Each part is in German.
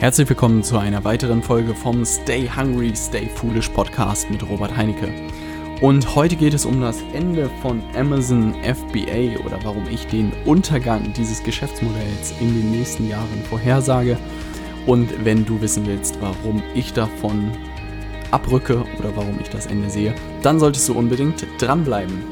Herzlich willkommen zu einer weiteren Folge vom Stay Hungry, Stay Foolish Podcast mit Robert Heinecke. Und heute geht es um das Ende von Amazon FBA oder warum ich den Untergang dieses Geschäftsmodells in den nächsten Jahren vorhersage. Und wenn du wissen willst, warum ich davon abrücke oder warum ich das Ende sehe, dann solltest du unbedingt dranbleiben.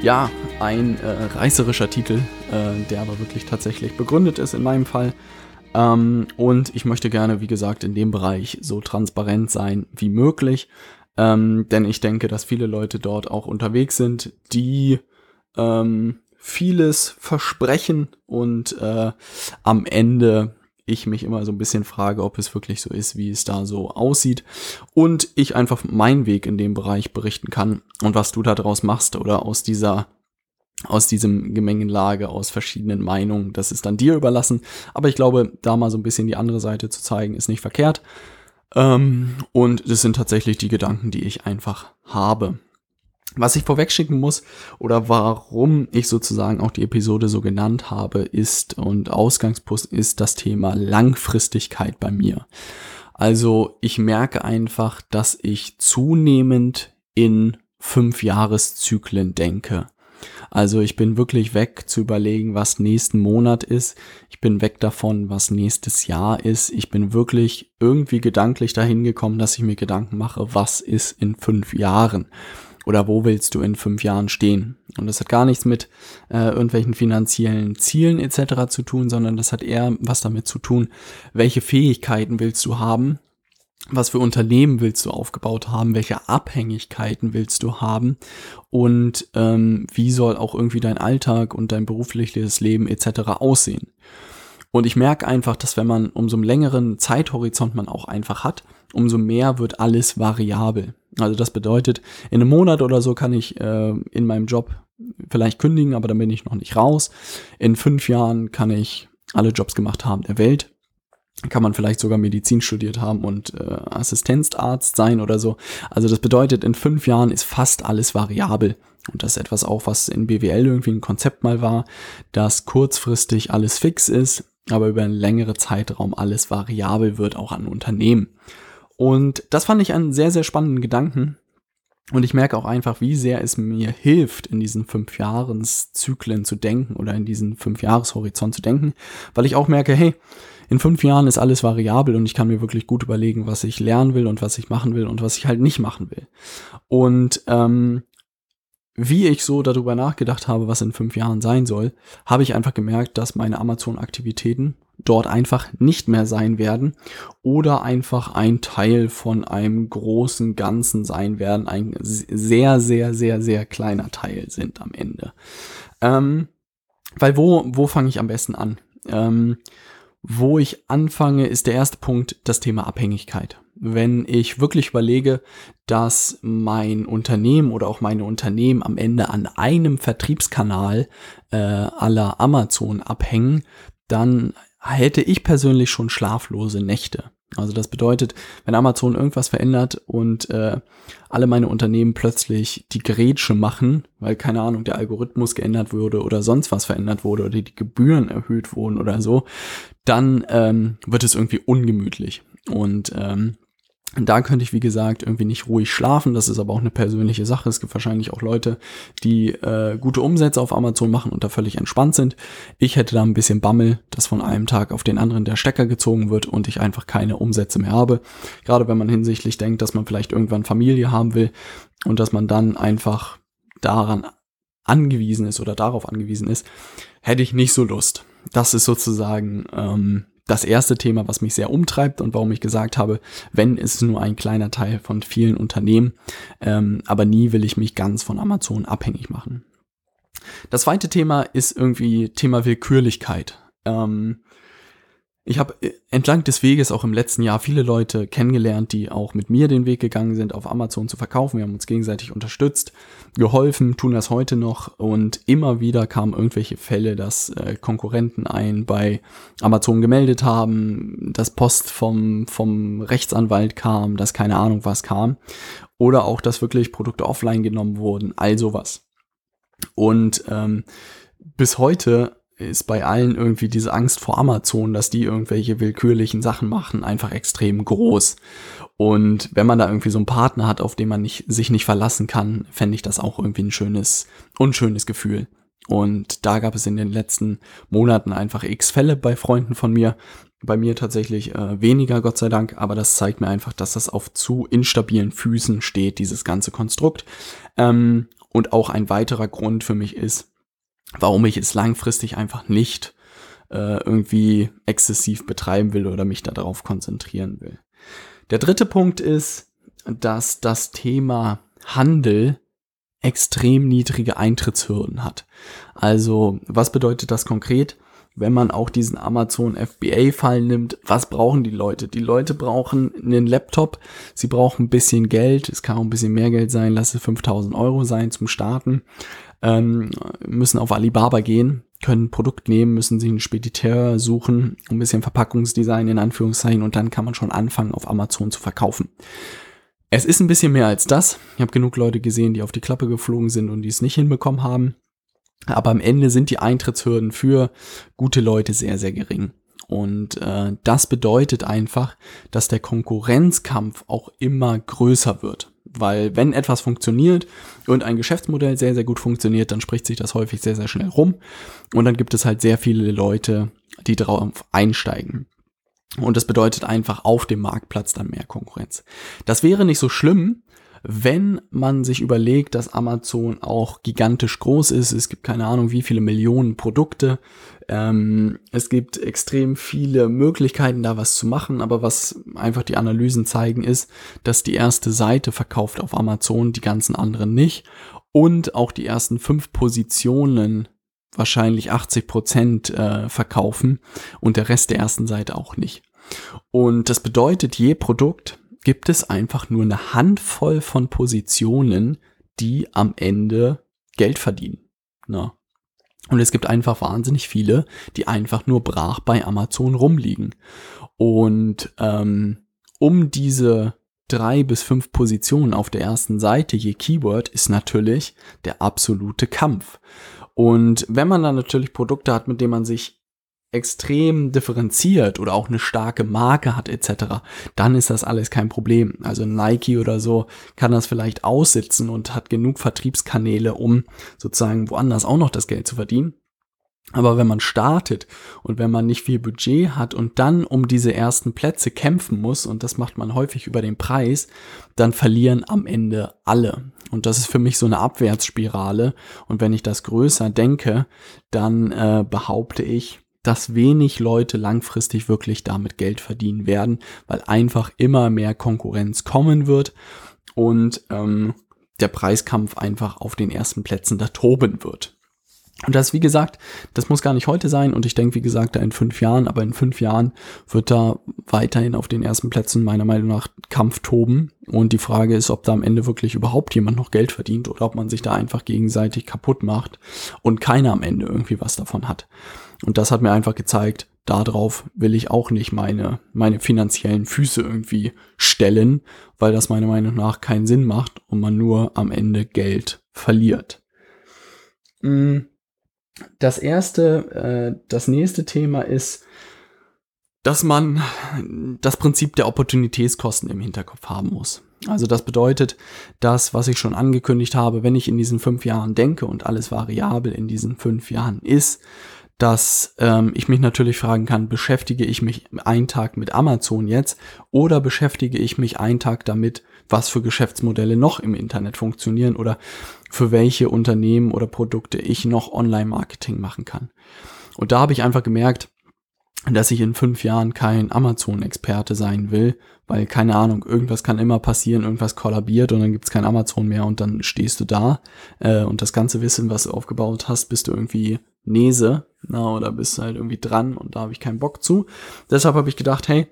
Ja, ein äh, reißerischer Titel, äh, der aber wirklich tatsächlich begründet ist in meinem Fall. Ähm, und ich möchte gerne, wie gesagt, in dem Bereich so transparent sein wie möglich. Ähm, denn ich denke, dass viele Leute dort auch unterwegs sind, die ähm, vieles versprechen und äh, am Ende ich mich immer so ein bisschen frage, ob es wirklich so ist, wie es da so aussieht. Und ich einfach meinen Weg in dem Bereich berichten kann und was du da draus machst oder aus dieser aus diesem Gemengenlage, aus verschiedenen Meinungen. Das ist dann dir überlassen. Aber ich glaube, da mal so ein bisschen die andere Seite zu zeigen, ist nicht verkehrt. Ähm, und das sind tatsächlich die Gedanken, die ich einfach habe. Was ich vorwegschicken muss oder warum ich sozusagen auch die Episode so genannt habe, ist und Ausgangspunkt ist das Thema Langfristigkeit bei mir. Also ich merke einfach, dass ich zunehmend in fünf Jahreszyklen denke. Also ich bin wirklich weg zu überlegen, was nächsten Monat ist. Ich bin weg davon, was nächstes Jahr ist. Ich bin wirklich irgendwie gedanklich dahin gekommen, dass ich mir Gedanken mache, was ist in fünf Jahren oder wo willst du in fünf Jahren stehen. Und das hat gar nichts mit äh, irgendwelchen finanziellen Zielen etc. zu tun, sondern das hat eher was damit zu tun, welche Fähigkeiten willst du haben, was für Unternehmen willst du aufgebaut haben, welche Abhängigkeiten willst du haben und ähm, wie soll auch irgendwie dein Alltag und dein berufliches Leben etc. aussehen. Und ich merke einfach, dass wenn man umso längeren Zeithorizont man auch einfach hat, umso mehr wird alles variabel. Also das bedeutet, in einem Monat oder so kann ich äh, in meinem Job vielleicht kündigen, aber dann bin ich noch nicht raus. In fünf Jahren kann ich alle Jobs gemacht haben der Welt. Kann man vielleicht sogar Medizin studiert haben und äh, Assistenzarzt sein oder so. Also das bedeutet, in fünf Jahren ist fast alles variabel. Und das ist etwas auch, was in BWL irgendwie ein Konzept mal war, dass kurzfristig alles fix ist, aber über einen längeren Zeitraum alles variabel wird, auch an Unternehmen. Und das fand ich einen sehr, sehr spannenden Gedanken. Und ich merke auch einfach, wie sehr es mir hilft, in diesen fünf Jahreszyklen zu denken oder in diesen fünf Jahreshorizont zu denken, weil ich auch merke, hey, in fünf Jahren ist alles variabel und ich kann mir wirklich gut überlegen, was ich lernen will und was ich machen will und was ich halt nicht machen will. Und ähm, wie ich so darüber nachgedacht habe, was in fünf Jahren sein soll, habe ich einfach gemerkt, dass meine Amazon-Aktivitäten dort einfach nicht mehr sein werden oder einfach ein Teil von einem großen Ganzen sein werden, ein sehr, sehr, sehr, sehr kleiner Teil sind am Ende. Ähm, weil wo, wo fange ich am besten an? Ähm, wo ich anfange, ist der erste Punkt das Thema Abhängigkeit. Wenn ich wirklich überlege, dass mein Unternehmen oder auch meine Unternehmen am Ende an einem Vertriebskanal äh, aller Amazon abhängen, dann hätte ich persönlich schon schlaflose Nächte. Also das bedeutet, wenn Amazon irgendwas verändert und äh, alle meine Unternehmen plötzlich die Grätsche machen, weil keine Ahnung, der Algorithmus geändert wurde oder sonst was verändert wurde oder die Gebühren erhöht wurden oder so, dann ähm, wird es irgendwie ungemütlich. Und ähm, da könnte ich, wie gesagt, irgendwie nicht ruhig schlafen. Das ist aber auch eine persönliche Sache. Es gibt wahrscheinlich auch Leute, die äh, gute Umsätze auf Amazon machen und da völlig entspannt sind. Ich hätte da ein bisschen Bammel, dass von einem Tag auf den anderen der Stecker gezogen wird und ich einfach keine Umsätze mehr habe. Gerade wenn man hinsichtlich denkt, dass man vielleicht irgendwann Familie haben will und dass man dann einfach daran angewiesen ist oder darauf angewiesen ist, hätte ich nicht so Lust. Das ist sozusagen ähm, das erste Thema, was mich sehr umtreibt und warum ich gesagt habe, wenn ist nur ein kleiner Teil von vielen Unternehmen, ähm, aber nie will ich mich ganz von Amazon abhängig machen. Das zweite Thema ist irgendwie Thema Willkürlichkeit. Ähm, ich habe äh, entlang des Weges auch im letzten Jahr viele Leute kennengelernt, die auch mit mir den Weg gegangen sind, auf Amazon zu verkaufen. Wir haben uns gegenseitig unterstützt, geholfen, tun das heute noch und immer wieder kamen irgendwelche Fälle, dass äh, Konkurrenten ein bei Amazon gemeldet haben, dass Post vom, vom Rechtsanwalt kam, dass keine Ahnung was kam oder auch, dass wirklich Produkte offline genommen wurden, all sowas. Und ähm, bis heute ist bei allen irgendwie diese Angst vor Amazon, dass die irgendwelche willkürlichen Sachen machen, einfach extrem groß. Und wenn man da irgendwie so einen Partner hat, auf den man nicht, sich nicht verlassen kann, fände ich das auch irgendwie ein schönes, unschönes Gefühl. Und da gab es in den letzten Monaten einfach x Fälle bei Freunden von mir. Bei mir tatsächlich äh, weniger, Gott sei Dank, aber das zeigt mir einfach, dass das auf zu instabilen Füßen steht, dieses ganze Konstrukt. Ähm, und auch ein weiterer Grund für mich ist, warum ich es langfristig einfach nicht äh, irgendwie exzessiv betreiben will oder mich darauf konzentrieren will. Der dritte Punkt ist, dass das Thema Handel extrem niedrige Eintrittshürden hat. Also, was bedeutet das konkret? Wenn man auch diesen Amazon FBA-Fall nimmt, was brauchen die Leute? Die Leute brauchen einen Laptop, sie brauchen ein bisschen Geld, es kann auch ein bisschen mehr Geld sein, lass es 5000 Euro sein zum Starten, ähm, müssen auf Alibaba gehen, können ein Produkt nehmen, müssen sich einen Spediteur suchen, ein bisschen Verpackungsdesign in Anführungszeichen und dann kann man schon anfangen, auf Amazon zu verkaufen. Es ist ein bisschen mehr als das. Ich habe genug Leute gesehen, die auf die Klappe geflogen sind und die es nicht hinbekommen haben. Aber am Ende sind die Eintrittshürden für gute Leute sehr, sehr gering. Und äh, das bedeutet einfach, dass der Konkurrenzkampf auch immer größer wird. Weil wenn etwas funktioniert und ein Geschäftsmodell sehr, sehr gut funktioniert, dann spricht sich das häufig sehr, sehr schnell rum. Und dann gibt es halt sehr viele Leute, die darauf einsteigen. Und das bedeutet einfach auf dem Marktplatz dann mehr Konkurrenz. Das wäre nicht so schlimm, wenn man sich überlegt, dass Amazon auch gigantisch groß ist. Es gibt keine Ahnung, wie viele Millionen Produkte. Ähm, es gibt extrem viele Möglichkeiten, da was zu machen. Aber was einfach die Analysen zeigen, ist, dass die erste Seite verkauft auf Amazon, die ganzen anderen nicht. Und auch die ersten fünf Positionen wahrscheinlich 80 Prozent äh, verkaufen und der Rest der ersten Seite auch nicht. Und das bedeutet, je Produkt gibt es einfach nur eine Handvoll von Positionen, die am Ende Geld verdienen. Na. Und es gibt einfach wahnsinnig viele, die einfach nur brach bei Amazon rumliegen. Und ähm, um diese drei bis fünf Positionen auf der ersten Seite je Keyword ist natürlich der absolute Kampf. Und wenn man dann natürlich Produkte hat, mit denen man sich extrem differenziert oder auch eine starke Marke hat etc., dann ist das alles kein Problem. Also Nike oder so kann das vielleicht aussitzen und hat genug Vertriebskanäle, um sozusagen woanders auch noch das Geld zu verdienen. Aber wenn man startet und wenn man nicht viel Budget hat und dann um diese ersten Plätze kämpfen muss, und das macht man häufig über den Preis, dann verlieren am Ende alle. Und das ist für mich so eine Abwärtsspirale. Und wenn ich das größer denke, dann äh, behaupte ich, dass wenig Leute langfristig wirklich damit Geld verdienen werden, weil einfach immer mehr Konkurrenz kommen wird und ähm, der Preiskampf einfach auf den ersten Plätzen da toben wird. Und das, wie gesagt, das muss gar nicht heute sein. Und ich denke, wie gesagt, da in fünf Jahren, aber in fünf Jahren wird da weiterhin auf den ersten Plätzen meiner Meinung nach Kampf toben. Und die Frage ist, ob da am Ende wirklich überhaupt jemand noch Geld verdient oder ob man sich da einfach gegenseitig kaputt macht und keiner am Ende irgendwie was davon hat. Und das hat mir einfach gezeigt, darauf will ich auch nicht meine, meine finanziellen Füße irgendwie stellen, weil das meiner Meinung nach keinen Sinn macht und man nur am Ende Geld verliert. Mm. Das erste, äh, das nächste Thema ist, dass man das Prinzip der Opportunitätskosten im Hinterkopf haben muss. Also das bedeutet, dass, was ich schon angekündigt habe, wenn ich in diesen fünf Jahren denke und alles variabel in diesen fünf Jahren ist, dass ähm, ich mich natürlich fragen kann, beschäftige ich mich einen Tag mit Amazon jetzt oder beschäftige ich mich einen Tag damit, was für Geschäftsmodelle noch im Internet funktionieren oder für welche Unternehmen oder Produkte ich noch Online-Marketing machen kann. Und da habe ich einfach gemerkt, dass ich in fünf Jahren kein Amazon-Experte sein will, weil keine Ahnung, irgendwas kann immer passieren, irgendwas kollabiert und dann gibt's kein Amazon mehr und dann stehst du da äh, und das ganze Wissen, was du aufgebaut hast, bist du irgendwie Nese na, oder bist halt irgendwie dran und da habe ich keinen Bock zu. Deshalb habe ich gedacht, hey,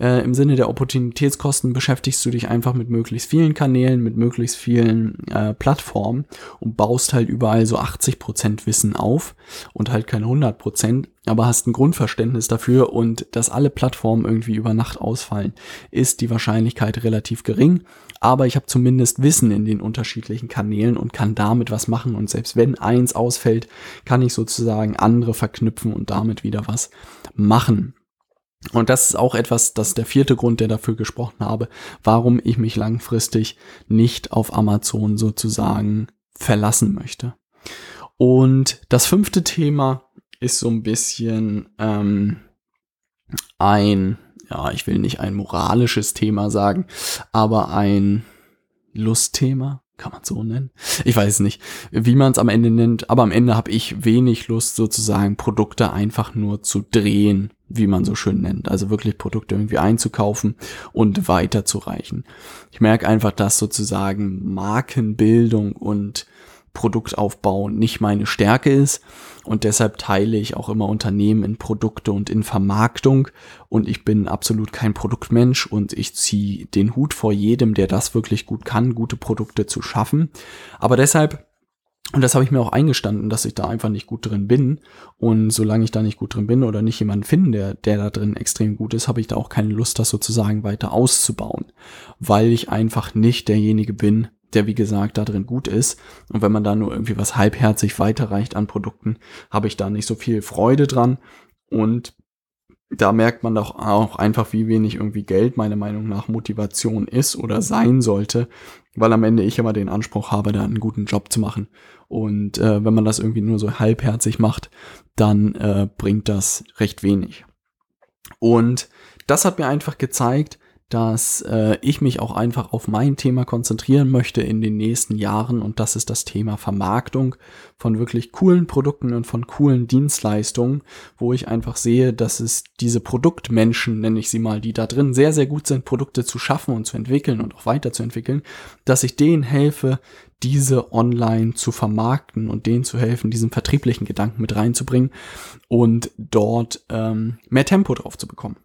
äh, im Sinne der Opportunitätskosten beschäftigst du dich einfach mit möglichst vielen Kanälen, mit möglichst vielen äh, Plattformen und baust halt überall so 80% Wissen auf und halt keine 100%, aber hast ein Grundverständnis dafür und dass alle Plattformen irgendwie über Nacht ausfallen, ist die Wahrscheinlichkeit relativ gering. Aber ich habe zumindest Wissen in den unterschiedlichen Kanälen und kann damit was machen und selbst wenn eins ausfällt, kann ich sozusagen andere andere verknüpfen und damit wieder was machen. Und das ist auch etwas, das ist der vierte Grund, der dafür gesprochen habe, warum ich mich langfristig nicht auf Amazon sozusagen verlassen möchte. Und das fünfte Thema ist so ein bisschen ähm, ein, ja, ich will nicht ein moralisches Thema sagen, aber ein Lustthema, kann man so nennen? Ich weiß nicht, wie man es am Ende nennt, aber am Ende habe ich wenig Lust, sozusagen Produkte einfach nur zu drehen, wie man so schön nennt. Also wirklich Produkte irgendwie einzukaufen und weiterzureichen. Ich merke einfach, dass sozusagen Markenbildung und Produktaufbau nicht meine Stärke ist und deshalb teile ich auch immer Unternehmen in Produkte und in Vermarktung und ich bin absolut kein Produktmensch und ich ziehe den Hut vor jedem, der das wirklich gut kann, gute Produkte zu schaffen. Aber deshalb und das habe ich mir auch eingestanden, dass ich da einfach nicht gut drin bin. Und solange ich da nicht gut drin bin oder nicht jemanden finde, der, der da drin extrem gut ist, habe ich da auch keine Lust, das sozusagen weiter auszubauen. Weil ich einfach nicht derjenige bin, der wie gesagt da drin gut ist. Und wenn man da nur irgendwie was halbherzig weiterreicht an Produkten, habe ich da nicht so viel Freude dran. Und da merkt man doch auch einfach, wie wenig irgendwie Geld meiner Meinung nach Motivation ist oder sein sollte, weil am Ende ich immer den Anspruch habe, da einen guten Job zu machen. Und äh, wenn man das irgendwie nur so halbherzig macht, dann äh, bringt das recht wenig. Und das hat mir einfach gezeigt, dass äh, ich mich auch einfach auf mein Thema konzentrieren möchte in den nächsten Jahren und das ist das Thema Vermarktung von wirklich coolen Produkten und von coolen Dienstleistungen, wo ich einfach sehe, dass es diese Produktmenschen, nenne ich sie mal, die da drin sehr, sehr gut sind, Produkte zu schaffen und zu entwickeln und auch weiterzuentwickeln, dass ich denen helfe, diese online zu vermarkten und denen zu helfen, diesen vertrieblichen Gedanken mit reinzubringen und dort ähm, mehr Tempo drauf zu bekommen.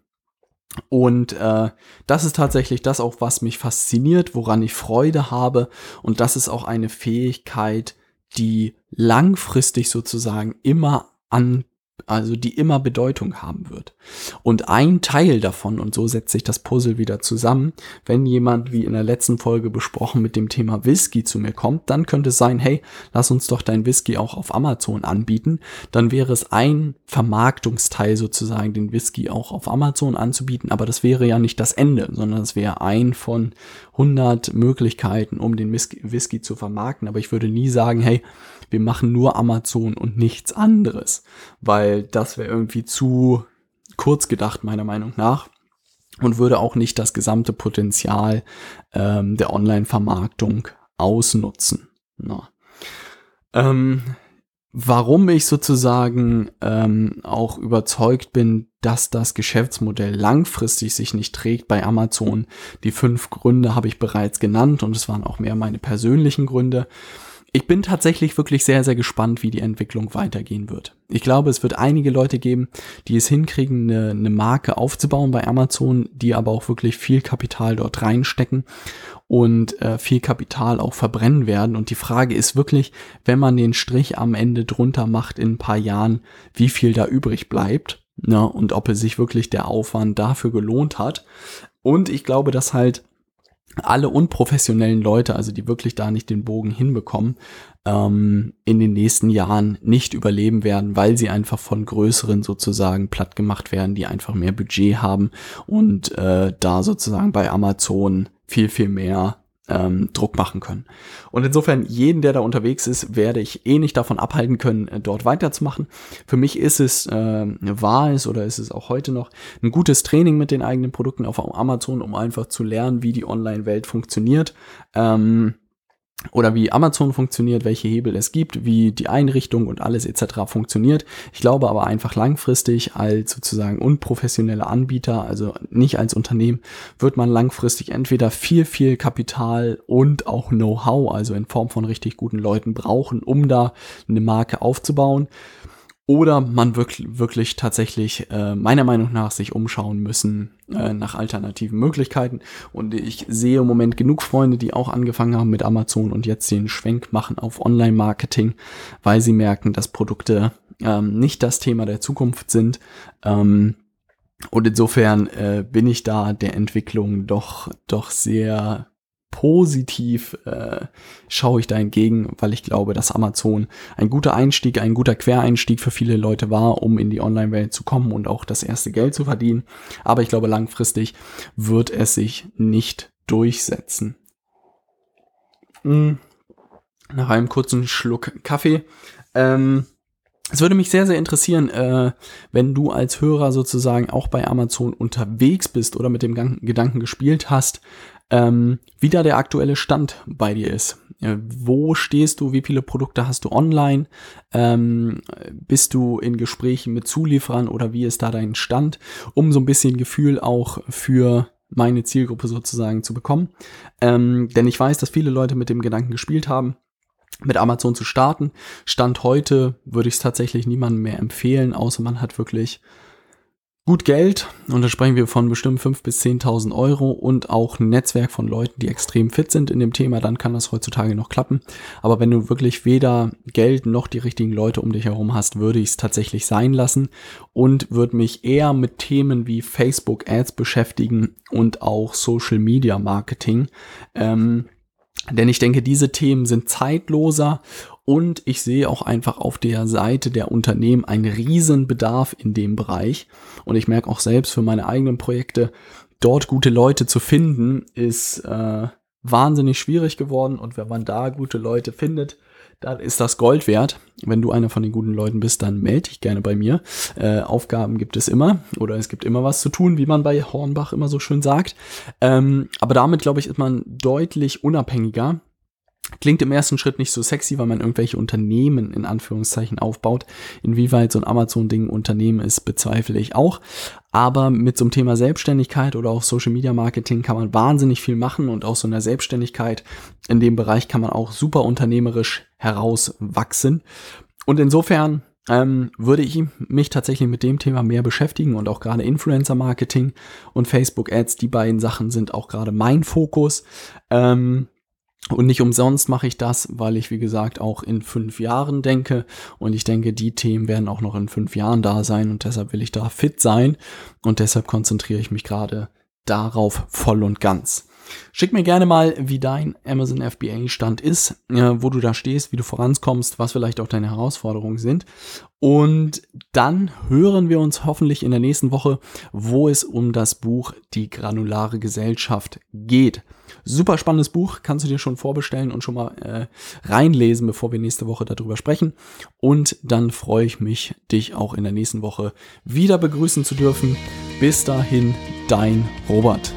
Und äh, das ist tatsächlich das auch, was mich fasziniert, woran ich Freude habe. Und das ist auch eine Fähigkeit, die langfristig sozusagen immer an also die immer Bedeutung haben wird. Und ein Teil davon, und so setzt sich das Puzzle wieder zusammen, wenn jemand, wie in der letzten Folge besprochen, mit dem Thema Whisky zu mir kommt, dann könnte es sein, hey, lass uns doch dein Whisky auch auf Amazon anbieten. Dann wäre es ein Vermarktungsteil sozusagen, den Whisky auch auf Amazon anzubieten, aber das wäre ja nicht das Ende, sondern es wäre ein von 100 Möglichkeiten, um den Whisky zu vermarkten. Aber ich würde nie sagen, hey, wir machen nur Amazon und nichts anderes, weil das wäre irgendwie zu kurz gedacht, meiner Meinung nach. Und würde auch nicht das gesamte Potenzial ähm, der Online-Vermarktung ausnutzen. Na. Ähm, warum ich sozusagen ähm, auch überzeugt bin, dass das Geschäftsmodell langfristig sich nicht trägt bei Amazon. Die fünf Gründe habe ich bereits genannt und es waren auch mehr meine persönlichen Gründe ich bin tatsächlich wirklich sehr, sehr gespannt, wie die Entwicklung weitergehen wird. Ich glaube, es wird einige Leute geben, die es hinkriegen, eine, eine Marke aufzubauen bei Amazon, die aber auch wirklich viel Kapital dort reinstecken und äh, viel Kapital auch verbrennen werden. Und die Frage ist wirklich, wenn man den Strich am Ende drunter macht in ein paar Jahren, wie viel da übrig bleibt ne? und ob es sich wirklich der Aufwand dafür gelohnt hat. Und ich glaube, dass halt alle unprofessionellen Leute, also die wirklich da nicht den Bogen hinbekommen, ähm, in den nächsten Jahren nicht überleben werden, weil sie einfach von größeren sozusagen platt gemacht werden, die einfach mehr Budget haben und äh, da sozusagen bei Amazon viel, viel mehr ähm, Druck machen können. Und insofern, jeden, der da unterwegs ist, werde ich eh nicht davon abhalten können, äh, dort weiterzumachen. Für mich ist es, äh, war es oder ist es auch heute noch ein gutes Training mit den eigenen Produkten auf Amazon, um einfach zu lernen, wie die Online-Welt funktioniert. Ähm, oder wie Amazon funktioniert, welche Hebel es gibt, wie die Einrichtung und alles etc. funktioniert. Ich glaube aber einfach langfristig als sozusagen unprofessioneller Anbieter, also nicht als Unternehmen, wird man langfristig entweder viel, viel Kapital und auch Know-how, also in Form von richtig guten Leuten brauchen, um da eine Marke aufzubauen oder man wirklich, wirklich tatsächlich äh, meiner Meinung nach sich umschauen müssen äh, nach alternativen Möglichkeiten. Und ich sehe im Moment genug Freunde, die auch angefangen haben mit Amazon und jetzt den Schwenk machen auf Online-Marketing, weil sie merken, dass Produkte ähm, nicht das Thema der Zukunft sind. Ähm, und insofern äh, bin ich da der Entwicklung doch, doch sehr positiv äh, schaue ich da entgegen, weil ich glaube, dass Amazon ein guter Einstieg, ein guter Quereinstieg für viele Leute war, um in die Online-Welt zu kommen und auch das erste Geld zu verdienen. Aber ich glaube, langfristig wird es sich nicht durchsetzen. Hm. Nach einem kurzen Schluck Kaffee. Ähm, es würde mich sehr, sehr interessieren, äh, wenn du als Hörer sozusagen auch bei Amazon unterwegs bist oder mit dem Gedanken gespielt hast, ähm, wie da der aktuelle Stand bei dir ist. Äh, wo stehst du? Wie viele Produkte hast du online? Ähm, bist du in Gesprächen mit Zulieferern oder wie ist da dein Stand? Um so ein bisschen Gefühl auch für meine Zielgruppe sozusagen zu bekommen. Ähm, denn ich weiß, dass viele Leute mit dem Gedanken gespielt haben, mit Amazon zu starten. Stand heute würde ich es tatsächlich niemandem mehr empfehlen, außer man hat wirklich gut Geld. Und da sprechen wir von bestimmt 5.000 bis 10.000 Euro und auch ein Netzwerk von Leuten, die extrem fit sind in dem Thema, dann kann das heutzutage noch klappen. Aber wenn du wirklich weder Geld noch die richtigen Leute um dich herum hast, würde ich es tatsächlich sein lassen und würde mich eher mit Themen wie Facebook Ads beschäftigen und auch Social Media Marketing. Ähm, denn ich denke, diese Themen sind zeitloser und ich sehe auch einfach auf der Seite der Unternehmen einen riesen Bedarf in dem Bereich. Und ich merke auch selbst für meine eigenen Projekte, dort gute Leute zu finden, ist äh, wahnsinnig schwierig geworden. Und wenn man da gute Leute findet, dann ist das Gold wert. Wenn du einer von den guten Leuten bist, dann melde dich gerne bei mir. Äh, Aufgaben gibt es immer oder es gibt immer was zu tun, wie man bei Hornbach immer so schön sagt. Ähm, aber damit, glaube ich, ist man deutlich unabhängiger Klingt im ersten Schritt nicht so sexy, weil man irgendwelche Unternehmen in Anführungszeichen aufbaut. Inwieweit so ein Amazon-Ding Unternehmen ist, bezweifle ich auch. Aber mit so einem Thema Selbstständigkeit oder auch Social Media Marketing kann man wahnsinnig viel machen und auch so einer Selbstständigkeit in dem Bereich kann man auch super unternehmerisch herauswachsen. Und insofern ähm, würde ich mich tatsächlich mit dem Thema mehr beschäftigen und auch gerade Influencer Marketing und Facebook Ads, die beiden Sachen sind auch gerade mein Fokus. Ähm, und nicht umsonst mache ich das, weil ich, wie gesagt, auch in fünf Jahren denke. Und ich denke, die Themen werden auch noch in fünf Jahren da sein. Und deshalb will ich da fit sein. Und deshalb konzentriere ich mich gerade darauf voll und ganz. Schick mir gerne mal, wie dein Amazon FBA Stand ist, äh, wo du da stehst, wie du vorankommst, was vielleicht auch deine Herausforderungen sind. Und dann hören wir uns hoffentlich in der nächsten Woche, wo es um das Buch Die granulare Gesellschaft geht. Super spannendes Buch, kannst du dir schon vorbestellen und schon mal äh, reinlesen, bevor wir nächste Woche darüber sprechen. Und dann freue ich mich, dich auch in der nächsten Woche wieder begrüßen zu dürfen. Bis dahin, dein Robert.